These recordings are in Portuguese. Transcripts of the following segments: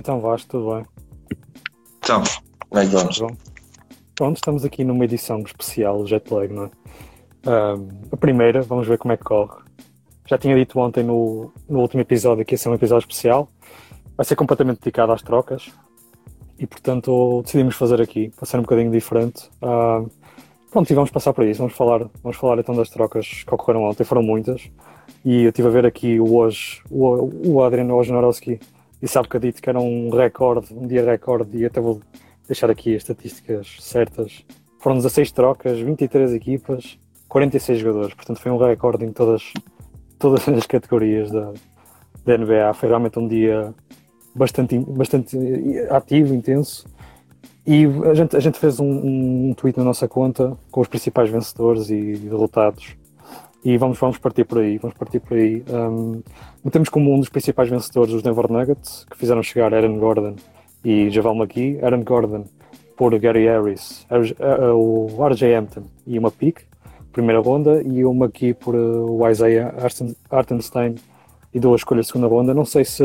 Então Vasco, tudo bem? Então, como é que vamos? Bom. Pronto, estamos aqui numa edição especial Jetlag, não é? Ahm, a primeira, vamos ver como é que corre. Já tinha dito ontem no, no último episódio que ia ser um episódio especial. Vai ser completamente dedicado às trocas. E portanto decidimos fazer aqui, para ser um bocadinho diferente. Ahm, pronto, e vamos passar por isso. Vamos falar, vamos falar então das trocas que ocorreram ontem, foram muitas. E eu estive a ver aqui o hoje, o, o Adriano Wojnarowski disse há bocadito que era um recorde, um dia recorde, e até vou deixar aqui as estatísticas certas. Foram 16 trocas, 23 equipas, 46 jogadores, portanto foi um recorde em todas, todas as categorias da, da NBA. Foi realmente um dia bastante, bastante ativo, intenso. E a gente, a gente fez um, um tweet na nossa conta com os principais vencedores e derrotados e vamos, vamos partir por aí, vamos partir por aí. Um, como um dos principais vencedores os Denver Nuggets, que fizeram chegar Aaron Gordon e Javal McGee. Aaron Gordon por Gary Harris, o RJ Hampton e uma pick, primeira ronda, e o McGee por uh, o Isaiah Artenstein e duas escolhas de segunda ronda. Não sei se,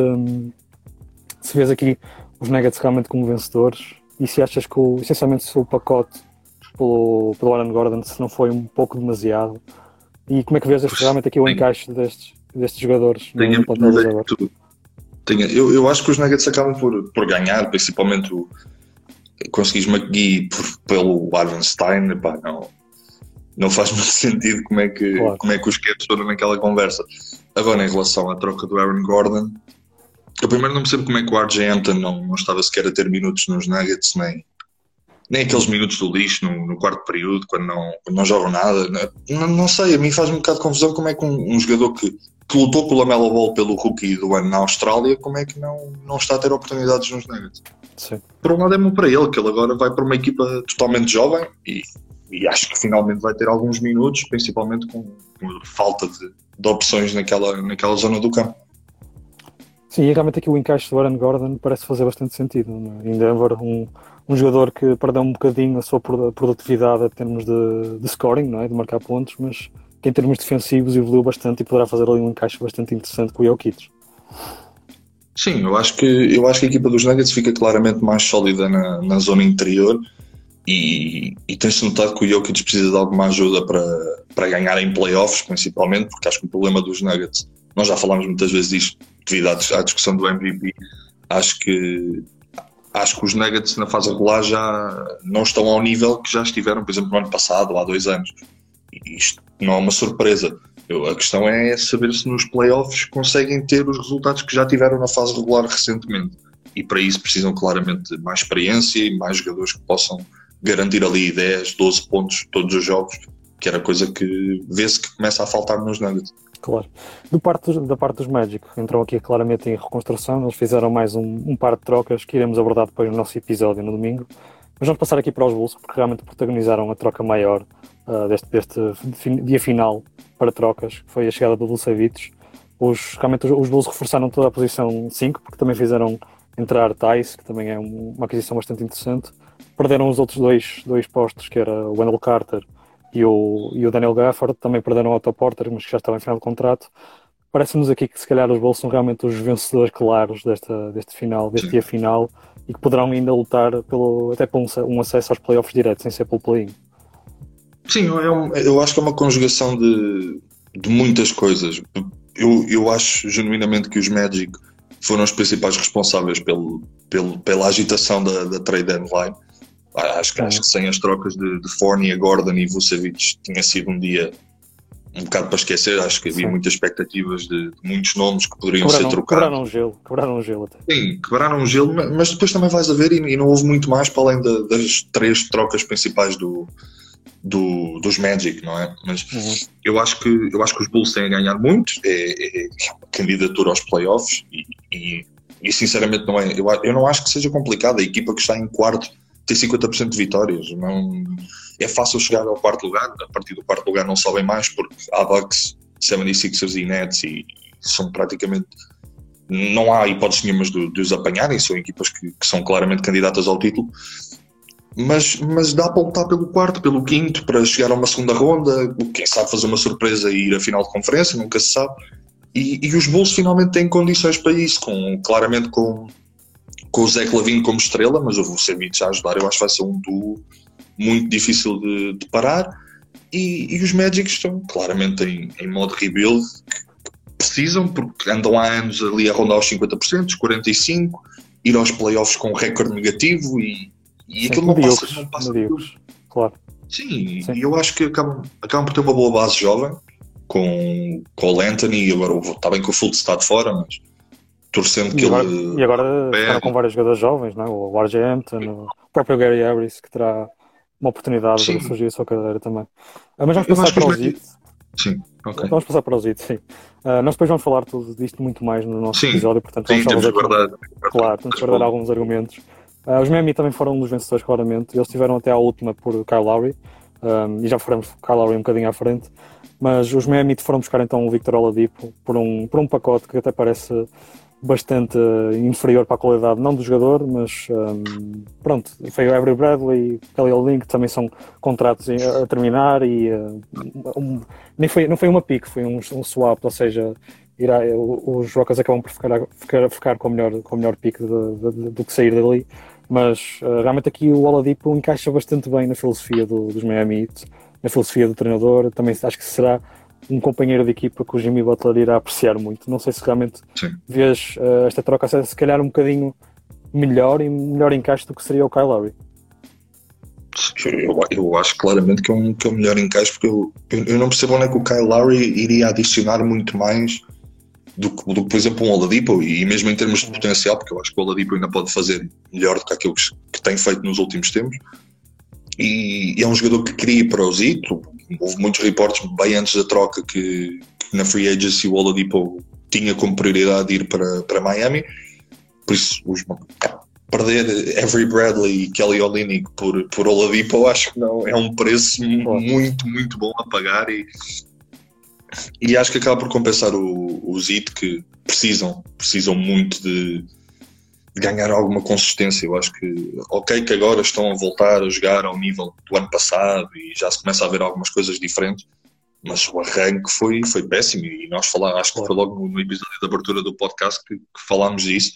se vês aqui os Nuggets realmente como vencedores e se achas que o, essencialmente se o pacote pelo, pelo Aaron Gordon se não foi um pouco demasiado e como é que vês este, realmente aqui o encaixe destes, destes jogadores tenho, no agora? Tenho, eu, eu acho que os Nuggets acabam por, por ganhar, principalmente o conseguires McGee por, pelo Arvenstein, pá, não, não faz muito sentido como é que, claro. como é que os Cavs foram naquela conversa. Agora, em relação à troca do Aaron Gordon, eu primeiro não percebo como é que o RJ Hampton não, não estava sequer a ter minutos nos Nuggets, nem, nem aqueles minutos do lixo no, no quarto período, quando não, quando não jogam nada. Não, não, sei, a mim faz um bocado de confusão como é que um, um jogador que, que lutou pela Melo Ball pelo rookie do ano na Austrália, como é que não, não está a ter oportunidades nos Nuggets. Sim. Por um lado é bom para ele, que ele agora vai para uma equipa totalmente jovem e, e acho que finalmente vai ter alguns minutos, principalmente com, com falta de, de opções naquela, naquela zona do campo. Sim, e realmente aqui o encaixe do Aaron Gordon parece fazer bastante sentido. É? Em Denver, um, um jogador que perdeu um bocadinho a sua produtividade em termos de, de scoring, não é? de marcar pontos, mas que em termos defensivos evoluiu bastante e poderá fazer ali um encaixe bastante interessante com o Jokic. Sim, eu acho que eu acho que a equipa dos Nuggets fica claramente mais sólida na, na zona interior e, e tem-se notado que o Jokic precisa de alguma ajuda para, para ganhar em playoffs, principalmente, porque acho que o problema dos Nuggets, nós já falámos muitas vezes disto devido à, à discussão do MVP, acho que acho que os Nuggets na fase regular já não estão ao nível que já estiveram, por exemplo, no ano passado ou há dois anos. Isto não é uma surpresa. Eu, a questão é saber se nos playoffs conseguem ter os resultados que já tiveram na fase regular recentemente. E para isso precisam claramente de mais experiência e mais jogadores que possam garantir ali 10, 12 pontos todos os jogos, que era coisa que vê-se que começa a faltar nos Nuggets. Claro. Do parte da parte dos Magic, entrou aqui claramente em reconstrução. Eles fizeram mais um, um, par de trocas que iremos abordar depois no nosso episódio no domingo. Mas vamos passar aqui para os Bulls, porque realmente protagonizaram a troca maior uh, deste, deste dia final para trocas, que foi a chegada do Vucevic. Os, realmente os, os Bulls reforçaram toda a posição 5, porque também fizeram entrar Tice, que também é um, uma aquisição bastante interessante. Perderam os outros dois, dois postos, que era o Wendell Carter e o, e o Daniel Gafford também perderam o Otto Porter, mas que já estava em final de contrato. Parece-nos aqui que se calhar os Bulls são realmente os vencedores claros desta, deste final, deste Sim. dia final, e que poderão ainda lutar pelo, até por um, um acesso aos playoffs diretos, sem ser pelo play-in. Sim, eu, eu acho que é uma conjugação de, de muitas coisas. Eu, eu acho genuinamente que os Magic foram os principais responsáveis pelo, pelo, pela agitação da, da trade deadline. Acho que, acho que sem as trocas de, de Fournier, Gordon e Vucevic tinha sido um dia um bocado para esquecer. Acho que havia Sim. muitas expectativas de, de, muitos nomes que poderiam quebraram, ser trocados. Quebraram um gelo, quebraram um gelo até. Sim, quebraram um gelo, mas depois também vais a ver e, e não houve muito mais para além das três trocas principais do, do, dos Magic, não é? Mas uhum. eu, acho que, eu acho que os Bulls têm a ganhar muito, é, é, é candidatura aos playoffs e, e, e, sinceramente não é. Eu, eu não acho que seja complicado. A equipa que está em quarto tem 50% de vitórias. Não, é fácil chegar ao quarto lugar. A partir do quarto lugar não sobem mais, porque há Bucks, 76ers e Nets e são praticamente. Não há hipóteses nenhumas de, de os apanharem, são equipas que, que, são claramente candidatas ao título. Mas, mas dá para lutar pelo quarto, pelo quinto, para chegar a uma segunda ronda. Quem sabe fazer uma surpresa e ir à final de conferência, nunca se sabe. E, e os Bulls finalmente têm condições para isso, com, claramente com com o Zé Clavin como estrela, mas o Vucevic a ajudar, eu acho que vai ser um duo muito difícil de, de parar. E, e, os Magic estão claramente em, em modo rebuild, precisam, porque andam há anos ali a rondar os 50%, os 45%, ir aos playoffs com um recorde negativo e, e Sim, aquilo não passa, não passa claro. Sim, Sim, e eu acho que acabam, acabam por ter uma boa base jovem com, com o Anthony, e agora está bem que o Fultz está de fora, mas torcendo e que agora, ele. E agora está com vários jogadores jovens, não? É? o Hampton, o próprio Gary Harris, que terá uma oportunidade sim. de surgir a sua carreira também. Ah, mas vamos passar para os Heat. Sim, ok. Vamos passar para os Heat, sim. Uh, nós depois vamos falar tudo disto muito mais no nosso sim. episódio, portanto sim, vamos temos guardar. Claro, temos guardar alguns argumentos. Uh, os Miami também foram um dos vencedores, claramente. Eles tiveram até à última por Kyle Lowry, um, e já faremos Kyle Lowry um bocadinho à frente. Mas os Miami foram buscar então o Victor Oladipo por um, por um pacote que até parece bastante inferior para a qualidade, não do jogador, mas um, pronto, foi o Avery Bradley, Kelly Link, também são contratos a terminar e uh, um, nem foi, não foi uma pick, foi um, um swap, ou seja, irá, os Rockets acabam por ficar, ficar, ficar com, o melhor, com o melhor de, do que sair dali, mas uh, realmente aqui o Oladipo encaixa bastante bem na filosofia do, dos Miami Heat, na filosofia do treinador, também acho que será um companheiro de equipa que o Jimmy Butler irá apreciar muito. Não sei se realmente Sim. vês uh, esta troca se, calhar um bocadinho melhor e melhor encaixe do que seria o Kyle Lowry. Eu, eu acho claramente que é, um, que é um melhor encaixe porque eu, eu, eu, não percebo onde é que o Kyle Lowry iria adicionar muito mais do que, do por exemplo, um Oladipo e mesmo em termos de potencial, porque eu acho que o Oladipo ainda pode fazer melhor do que aquilo que, que tem feito nos últimos tempos e, e é um jogador que ir para o Zito, houve muitos reportes bem antes da troca que, que na Free Agency o Oladipo tinha como prioridade ir para, para Miami, por isso os, perder Avery Bradley e Kelly Olynyk por, por Oladipo acho que não é um preço muito, muito bom a pagar e, e acho que acaba por compensar o, o Zito que precisam, precisam muito de, ganhar alguma consistência. Eu acho que, ok, que agora estão a voltar a jogar ao nível do ano passado e já se começa a ver algumas coisas diferentes, mas o arranque foi, foi péssimo e nós falamos, acho que foi logo no episódio de abertura do podcast que, que falámos disso.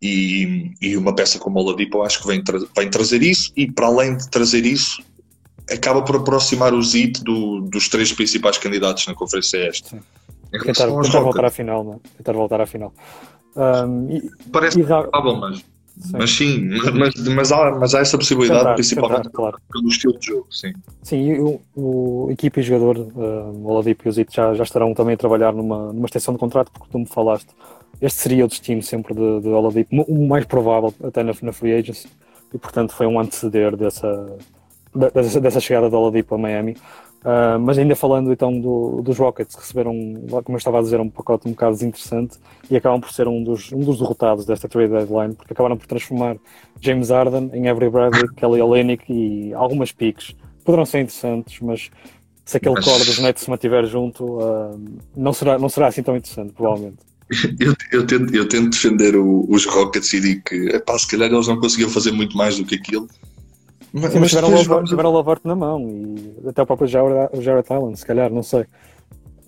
E, e, uma peça como o Ladipo acho que vem, tra vem trazer isso e para além de trazer isso acaba por aproximar o ZIT do, dos três principais candidatos na Conferência Este. Tentar, tentar voltar à final, não? É? tentar voltar à final. Um, e, Parece e, provável, mas sim. mas sim, mas, mas, há, mas há essa possibilidade, principalmente claro. pelo estilo de jogo. Sim, sim o, o equipe e o jogador, uh, Oladipo e o Zito, já, já estarão também a trabalhar numa, numa extensão de contrato, porque tu me falaste, este seria o destino sempre de, de Oladipo, o mais provável até na, na Free Agency, e portanto foi um anteceder dessa, dessa, dessa chegada do Oladipo a Miami. Uh, mas ainda falando então do, dos Rockets, receberam, como eu estava a dizer, um pacote um bocado desinteressante e acabam por ser um dos, um dos derrotados desta trade deadline, porque acabaram por transformar James Harden em Avery Bradley, Kelly Olynyk e algumas piques. Poderão ser interessantes, mas se aquele mas... core dos Nets se mantiver junto, uh, não, será, não será assim tão interessante, provavelmente. Eu, eu, tento, eu tento defender o, os Rockets e digo que, epá, se calhar eles não conseguiam fazer muito mais do que aquilo mas, mas tiveram, o Lavert na mão e até o próprio Jared, Jared Allen, se calhar, não sei.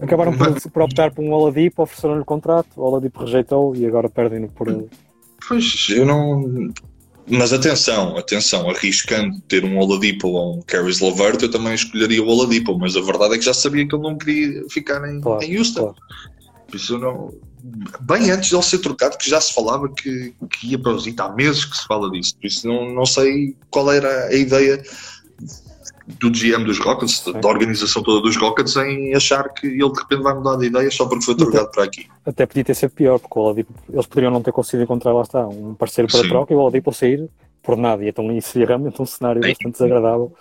Acabaram por, por optar por um Oladipo, ofereceram-lhe o contrato, o Oladipo rejeitou e agora perdem-no por. Pois, eu não. Mas atenção, atenção, arriscando ter um Oladipo ou um Caris Lavert, eu também escolheria o Oladipo, mas a verdade é que já sabia que ele não queria ficar em, claro, em Houston. Claro. Por isso não. Bem antes de ele ser trocado, que já se falava que, que ia para o Zita, há meses que se fala disso. Por isso não, não sei qual era a ideia do GM dos Rockets, Sim. da organização toda dos Rockets, em achar que ele de repente vai mudar de ideia só porque foi trocado para aqui. Até podia ter sido pior, porque o Oladipo, eles poderiam não ter conseguido encontrar, lá está, um parceiro para Sim. troca e o Oladipo sair por nada. E então isso seria realmente um cenário bastante desagradável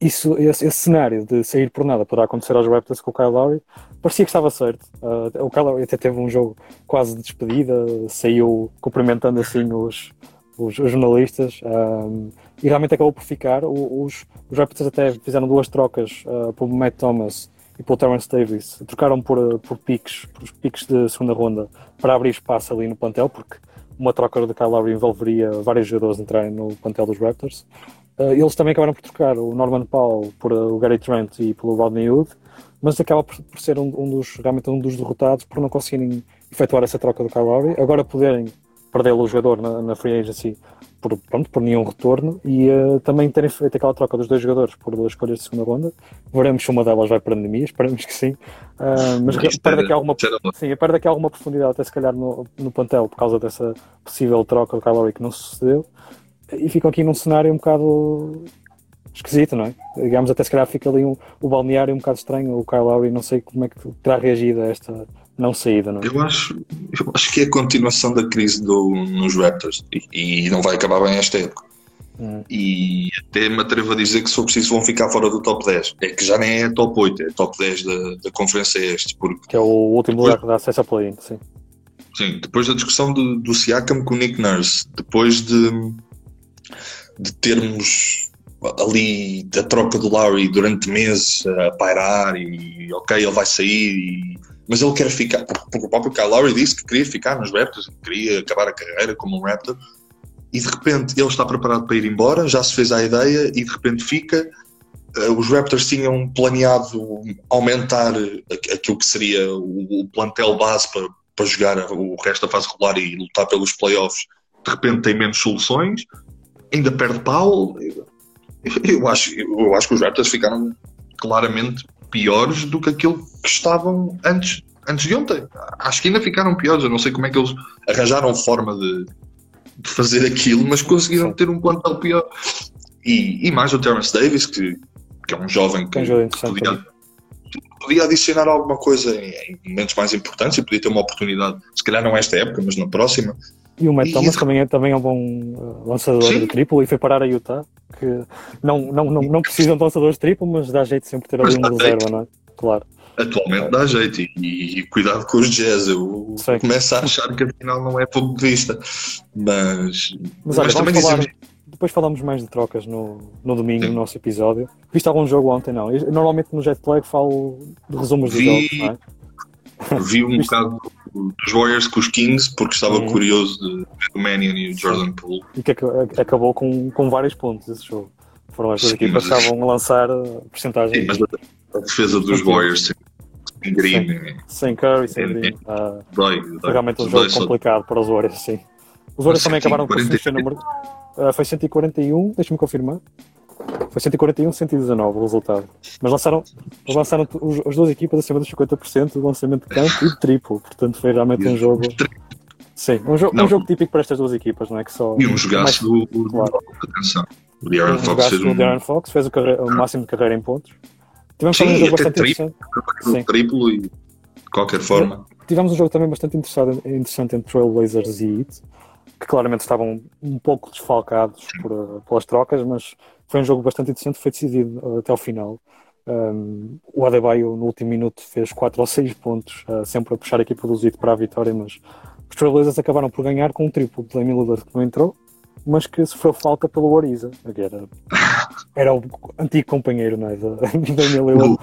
isso, esse, esse, cenário de sair por nada poderá acontecer aos Raptors com o Kyle Lowry, parecia que estava certo. Uh, o Kyle Lowry até teve um jogo quase de despedida, saiu cumprimentando assim os, os, os jornalistas um, e realmente acabou por ficar. Os, os Raptors até fizeram duas trocas uh, pelo Matt Thomas e pelo Terrence Davis. Trocaram por, por piques, por piques de segunda ronda para abrir espaço ali no plantel, porque uma troca de Kyle Lowry envolveria vários jogadores entrarem no plantel dos Raptors. Uh, eles também acabaram por trocar o Norman Powell por uh, o Gary Trent e pelo Rodney Hood, mas acaba por, por ser um, um, dos, realmente um dos derrotados por não conseguirem efetuar essa troca do Lowry. Agora poderem perdê-lo o jogador na, na free agency por, pronto, por nenhum retorno e uh, também terem feito aquela troca dos dois jogadores por duas escolhas de segunda ronda. Veremos se uma delas vai para a pandemia, esperamos que sim. Uh, mas perde, aqui alguma, sim, perde aqui alguma profundidade, até se calhar no, no plantel, por causa dessa possível troca do Kyle que não sucedeu. E ficam aqui num cenário um bocado esquisito, não é? Digamos, até se calhar fica ali um, o balneário um bocado estranho. O Kyle Lowry, não sei como é que terá reagido a esta não saída, não é? Eu acho, eu acho que é a continuação da crise do, nos Raptors e, e não vai acabar bem esta época. Hum. E até me atrevo a dizer que se for preciso vão ficar fora do top 10. É que já nem é top 8, é top 10 da, da Conferência Este. Porque que é o último lugar que dá acesso a play-in, sim. Sim, depois da discussão do, do Siakam com o Nick Nurse, depois de, de termos ali a troca do Lowry durante meses a pairar e ok, ele vai sair e mas ele quer ficar, porque o próprio Kyle Lowry disse que queria ficar nos Raptors, queria acabar a carreira como um Raptor, e de repente ele está preparado para ir embora, já se fez a ideia e de repente fica. Eh, os Raptors tinham planeado aumentar aquilo que seria o plantel base para, para jogar o resto da fase regular e lutar pelos playoffs. De repente tem menos soluções, ainda perde Paulo. Eu acho, eu acho que os Raptors ficaram claramente piores do que aquilo que estavam antes, antes de ontem. Acho que ainda ficaram piores. Eu não sei como é que eles arranjaram forma de, de fazer aquilo, mas conseguiram ter um plantel pior. E, e mais o Terence Davis, que, que é um jovem que podia, podia adicionar alguma coisa em, em, momentos mais importantes e podia ter uma oportunidade, se calhar não esta época, mas na próxima. E o Matt Thomas também, é, também é um bom uh, lançador Sim. de triplo e foi parar a Utah, que não, não, não, não precisam de lançadores de triplo, mas dá jeito sempre ter ali uma reserva, não é? Claro. Atualmente dá jeito e, e, cuidado com os jazz. Eu Sei. começo a achar que afinal não é pouco de vista. Mas, mas, olha, mas também falar, depois falamos mais de trocas no, no domingo, Sim. no nosso episódio. Viste algum jogo ontem? Não. Eu, normalmente no Jetlag falo de resumos Vi... dos jogos, não é? Vi um bocado dos Warriors com os Kings porque estava curioso de ver o Mannion e o Jordan Poole. E que acabou com, com vários pontos esse jogo. Foram as duas equipas que estavam a lançar porcentagem. Sim, mas a, defesa dos Warriors sem Green. Sem, sem Curry, sem Green. Uh, dói, dói. Realmente um jogo complicado para os Warriors, sim. Os Warriors também acabaram com o número. Uh, foi 141, deixa-me confirmar. Foi 141, 119 o resultado. Mas lançaram, lançaram as duas equipas acima dos 50% do lançamento de campo e de triplo. Portanto, foi realmente um jogo. Sim, um, jo um jogo típico para estas duas equipas, não é? Que só, e um jogaço do, do, claro. atenção. O De'Aaron um Fox fez um... Fox fez o, o, máximo de carreira em pontos. Tivemos Sim, um jogo bastante triplo, interessante. Triplo e de qualquer forma. Tivemos um jogo também bastante interessante, interessante entre Trailblazers e Heat, que claramente estavam um pouco desfalcados por, pelas trocas, mas foi um jogo bastante interessante, foi decidido uh, até ao final. Um, o Adebayo no último minuto fez 4 ou 6 pontos, uh, sempre a puxar a equipa do Zito para a vitória, mas os Trailblazers acabaram por ganhar com um triplo de Damian Lillard que não entrou, mas que sofreu falta pelo Ariza, que era, era o antigo companheiro não é, de Damian Lillard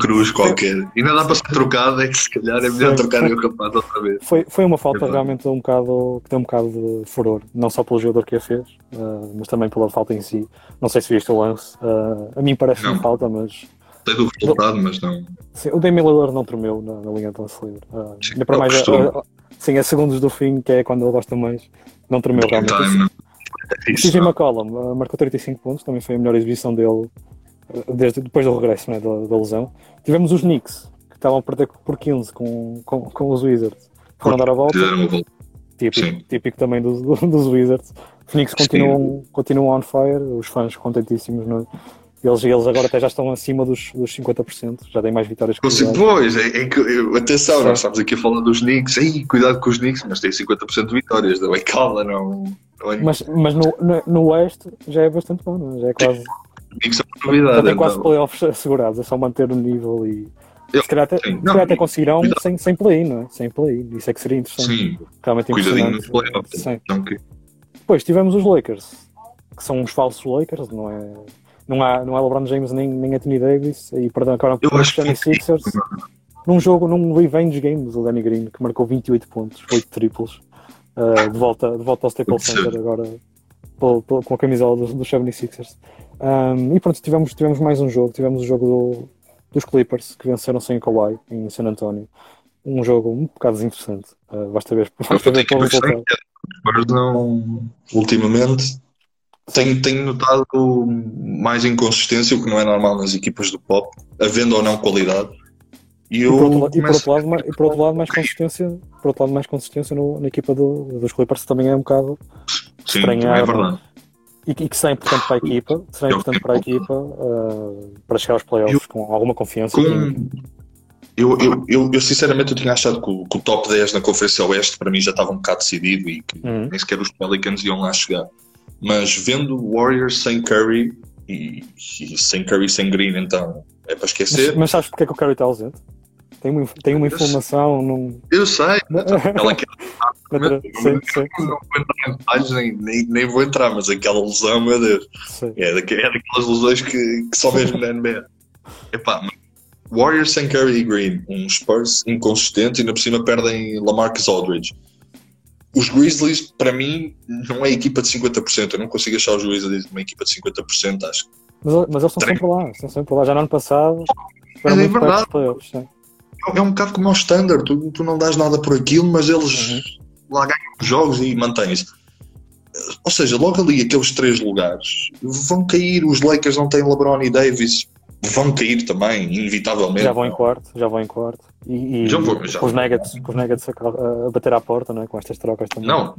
cruz qualquer. E não dá para ser trocado, é que se calhar é melhor trocar o rapaz outra vez. Foi, foi uma falta é realmente um bocado, que tem um bocado de furor, não só pelo jogador que a fez, uh, mas também pela falta em si. Não sei se viste o lance, uh, a mim parece uma falta, mas. Sei do resultado, mas não. Sim, o Damian Lillard não tremeu na, na linha de lance livre. Uh, sim, para mais, a, a, sim, a segundos do fim, que é quando ele gosta mais, não tremeu realmente. Time, é CJ McCollum uh, marcou 35 pontos, também foi a melhor exibição dele desde, depois do regresso né, da, da, lesão. Tivemos os Knicks, que estavam a perder por 15 com, com, com os Wizards. Foram dar a volta. Típico, típico também dos, dos Wizards. Os Knicks continuam, continuam on fire, os fãs contentíssimos. No, eles, eles agora até já estão acima dos, dos 50%, já têm mais vitórias que os Pois, é, é, atenção, nós estamos aqui a falar dos Knicks, Ei, cuidado com os Knicks, mas tem 50% de vitórias, é? Calma, não. não é... Mas, mas no, no, no Oeste já é bastante bom, não é? já é quase. Isso é tem quase então. playoffs assegurados, é só manter o nível e. Eu, se calhar até, sim, não, até conseguirão sem, sem play, não é? Sem play, isso é que seria interessante. Sim, realmente impressionante. Playoffs, sim. Então, okay. Depois tivemos os Lakers, que são uns falsos Lakers, não é? Não há, não há LeBron James nem, nem Anthony Davis, e perdão, acabaram com os Danny Sixers. Num jogo, num revenge game do Danny Green, que marcou 28 pontos, 8 triplos, uh, de, volta, de volta ao Staples Center agora, com a camisola dos do 76ers. Um, e pronto, tivemos, tivemos mais um jogo. Tivemos o jogo do, dos Clippers, que venceram sem Kawhi em San Antonio. Um jogo um bocado desinteressante. Uh, basta ver, basta ver. Spurs não, ultimamente, tenho, tenho notado mais inconsistência, o que não é normal nas equipas do pop, havendo ou não qualidade. E, e, por, outro, e, por outro, lado, e por outro lado, mais consistência, por outro lado, mais consistência no, na equipa do, dos Clippers também é um bocado Sim, estranhar. É verdade. E, e, que será importante para a equipa, será importante para a equipa uh, para chegar aos playoffs eu, com alguma confiança. Com... Eu, eu, eu, eu, sinceramente eu tinha achado que o, que o, top 10 na Conferência Oeste para mim já estava um bocado decidido e que uhum. nem sequer os Pelicans iam lá chegar. Mas vendo Warriors sem Curry e, e sem Curry sem Green, então é para esquecer. Mas, mas sabes porque é que o Curry está ausente? Tem uma, tem uma informação. Num... Eu sei, ela quer. sim, sim, não vou entrar em detalhes, nem, nem, vou entrar, mas aquela lesão, meu Deus, é, daqu é daquelas lesões que, que só mesmo na NBA. Epá, Warriors sem Curry e Green, um Spurs inconsistente e ainda por cima perdem Lamarcus Aldridge. Os Grizzlies, para mim, não é equipa de 50%. Eu não consigo achar os Grizzlies uma equipa de 50%, acho. Mas, mas eles estão sempre lá, estão sempre lá. Já no ano passado, é, é verdade. Playoffs, é um bocado como o standard, tu, tu não dás nada por aquilo, mas eles uhum. lá ganham os jogos e mantêm-se. Ou seja, logo ali aqueles três lugares vão cair. Os Lakers não têm LeBron e Davis, vão cair também, inevitavelmente. Já vão em quarto, já vão em quarto. E, e já vou, já com, os Nuggets, os Nuggets a, bater à porta, não é? com estas trocas também. Não,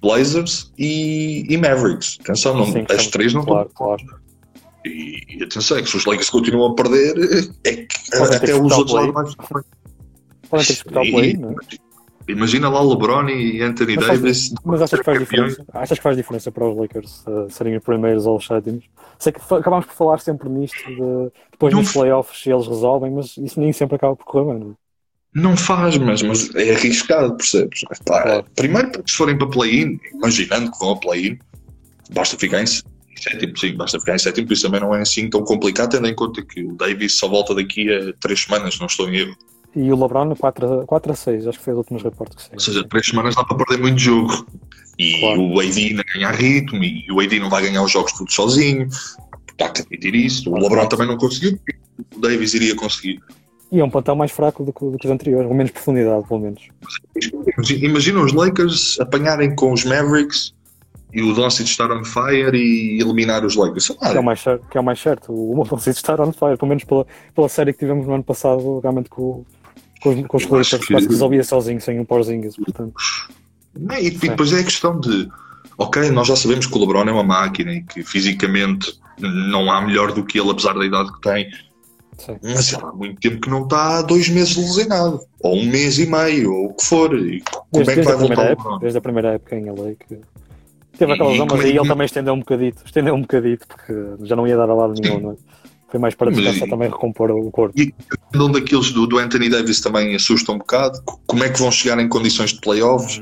Blazers e, e Mavericks. Atenção, não, Sim, as três não claro, claro. E, e atenção, é que se os Lakers continuam a perder, é que até os outros lá mais. Podem ter que disputar o play, não é? Imagina lá LeBron e Anthony mas Davis. Mas achas que faz diferença? Achas que faz diferença para os Lakers uh, serem os primeiros ou os sétimos? Sei que acabamos por falar sempre nisto, de, depois não nos playoffs eles resolvem, mas isso nem sempre acaba por correr bem, não é? Não faz, mas, mas é arriscado, percebes? Pá, claro. Primeiro, porque se forem para play-in, imaginando que vão a play-in, basta ficar em sétimo, sim, basta ficar em sétimo, por isso também não é assim tão complicado, tendo em conta que o Davis só volta daqui a três semanas, não estou em erro. E o LeBron 4 a, 4 a 6, acho que foi os últimos reportes que sei. Ou seja, três semanas dá para perder muito jogo. E claro. o AD não ganha ritmo, e o AD não vai ganhar os jogos tudo sozinho. Está a admitir isso. O LeBron também não conseguiu, o Davis iria conseguir. E é um plantel mais fraco do que, do que os anteriores, com menos profundidade, pelo menos. Imagina os Lakers apanharem com os Mavericks e o Doncic estar on fire e eliminar os Lakers. Ah, que, é o mais certo, que é o mais certo. O Doncic estar on fire, pelo menos pela, pela série que tivemos no ano passado, realmente com, com os, com os Clippers, que... resolvia sozinho, sem um Porzingis, portanto. E, e depois é a questão de, ok, nós já sabemos que o LeBron é uma máquina e que fisicamente não há melhor do que ele, apesar da idade que tem. Sim. Mas há muito tempo que não está há dois meses lesionado, ou um mês e meio, ou o que for. E como desde, é que vai voltar época, o LeBron? Desde a primeira época em LA que teve aquela lesão, mas aí ele também estendeu um bocadito, estendeu um bocadito, porque já não ia dar a lado nenhum, não é? Foi mais para descansar também recompor o corpo. E um daqueles do, do, Anthony Davis também assusta um bocado. Como é que vão chegar em condições de playoffs?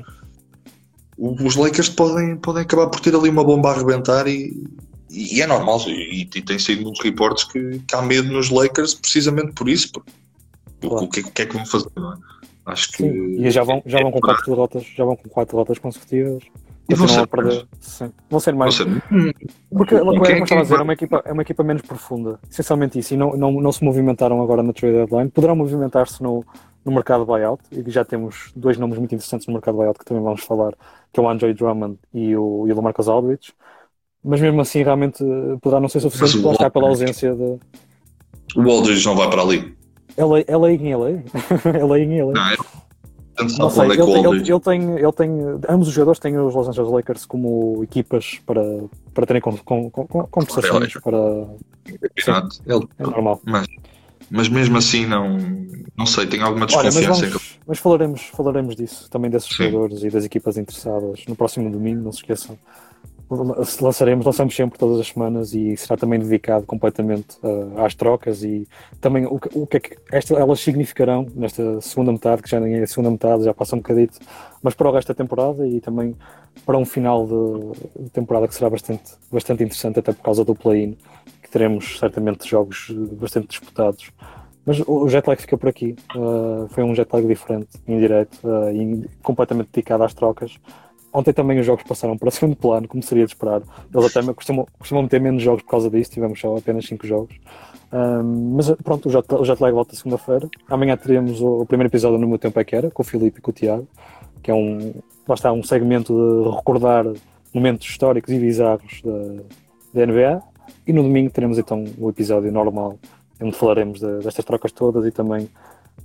Os Lakers podem, podem acabar por ter ali uma bomba a arrebentar e, e é normal. E, e, tem sido muitos reportes que, que, há medo nos Lakers precisamente por isso. Claro. O, que, o, que, é que vão fazer? É? Acho que. Sim. E já vão, já vão com quatro derrotas, já vão com quatro derrotas consecutivas. E vão ser, perder. Sim. vão ser mais. Vão ser... Porque, como eu estava a dizer, é uma, equipa, é uma equipa menos profunda. Essencialmente isso. E não, não, não se movimentaram agora na trade deadline. Poderão movimentar-se no, no mercado buyout. E já temos dois nomes muito interessantes no mercado buyout que também vamos falar, que é o Andre Drummond e o, e o Lamarcus Aldridge. Mas mesmo assim, realmente poderá não ser suficiente para estar pela ausência de. O Aldridge não vai para ali. LA, LA em LA? LA em LA. Não, é não sei, ele, tem, ele, ele, tem, ele tem, ambos os jogadores têm os Los Angeles Lakers como equipas para, para terem com, com, com, conversações para Sim, ele, é normal. Mas, mas mesmo assim não, não sei, tenho alguma desconfiança. Olha, mas, vamos, mas, falaremos, falaremos disso, também desses Sim. jogadores e das equipas interessadas no próximo domingo, não se esqueçam lançaremos, lançamos sempre todas as semanas e será também dedicado completamente uh, às trocas e também o, o que é que esta, elas significarão nesta segunda metade, que já nem é a segunda metade, já passa um bocadito, mas para o resto da temporada e também para um final de, de temporada que será bastante, bastante interessante, até por causa do play-in, que teremos certamente jogos bastante disputados. Mas o jet lag fica por aqui. Uh, foi um jet lag diferente, indireto uh, e completamente dedicado às trocas. Ontem também os jogos passaram para segundo plano, como seria de esperar. Eles até costumam, costumam ter menos jogos por causa disso, tivemos só apenas 5 jogos. Um, mas pronto, o jet, o jet lag volta segunda-feira. Amanhã teremos o, o, primeiro episódio no meu tempo é que era, com o Filipe e com o Tiago, que é um, lá está um segmento de recordar momentos históricos e bizarros da, da NBA. E no domingo teremos então o episódio normal, onde falaremos de, destas trocas todas e também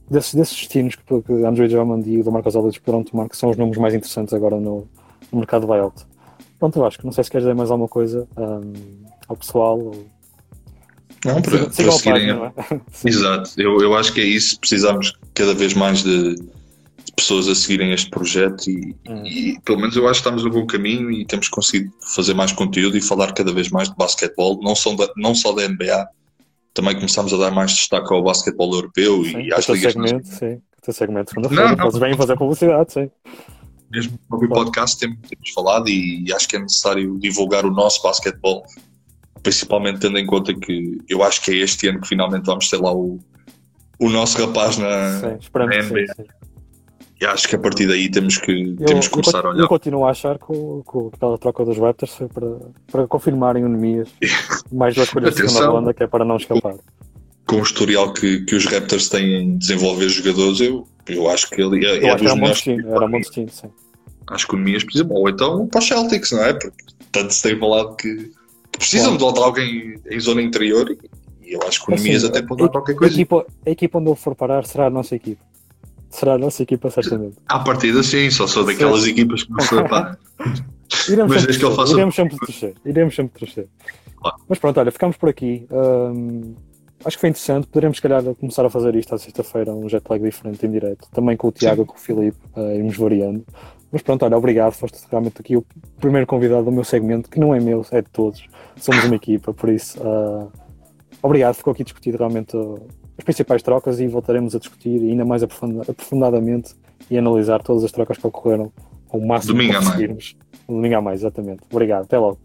desses, desses destinos que, que Andrew Drummond e o Marcos Aldridge poderão tomar, que são os nomes mais interessantes agora no, no mercado buyout. Pronto, eu acho que não sei se queres dizer mais alguma coisa um, ao pessoal. Ou... Não, para, para seguirem. É? Exato, eu, eu acho que é isso. Precisamos cada vez mais de, de pessoas a seguirem este projeto e, hum. e, pelo menos eu acho que estamos no bom caminho e temos conseguido fazer mais conteúdo e falar cada vez mais de basquetebol, não só da, não só da NBA, também começamos a dar mais destaque ao basquetebol europeu sim, e às ligas. Segmento, sim, o segmento segunda-feira, podes bem fazer publicidade, sim. Mesmo no podcast temos, temos falado e, e acho que é necessário divulgar o nosso basquetebol, principalmente tendo em conta que eu acho que é este ano que finalmente vamos ter lá o, o nosso rapaz na, sim, na NBA. Sim, sim. E acho que a partir daí temos que, eu, temos que começar a olhar. Eu continuo a achar que, que aquela troca dos Raptors foi para, para confirmarem o Nemias mais duas coisas de segunda ronda, que é para não escapar. Com o historial que, que os Raptors têm em desenvolver jogadores, eu, eu acho que ele é, é dos era melhores. Um era um bom destino, sim. Acho que o Nemias precisa, ou então para os Celtics, não é? Porque tanto se tem falado que, precisam Bom. de alguém em zona interior e eu acho que o Nemias assim, até pode dar qualquer coisa. A equipa, a equipa onde ele for parar será a nossa equipa a nossa equipa, certamente. À partida, sim, só sou daquelas sim. equipas que não sou pá. iremos, sempre torcer, faço... iremos sempre torcer. Iremos sempre torcer. Claro. Mas pronto, olha, ficamos por aqui. Um, acho que foi interessante. Poderemos, se calhar, começar a fazer isto à sexta-feira, um jet lag diferente em direto. Também com o Tiago e com o Filipe, uh, irmos variando. Mas pronto, olha, obrigado. Foste realmente aqui o primeiro convidado do meu segmento, que não é meu, é de todos. Somos uma equipa, por isso. Uh, obrigado, ficou aqui discutido realmente as principais trocas e voltaremos a discutir ainda mais aprofundadamente e analisar todas as trocas que ocorreram ao máximo Domingo que conseguirmos. Domingo a mais, exatamente. Obrigado, até logo.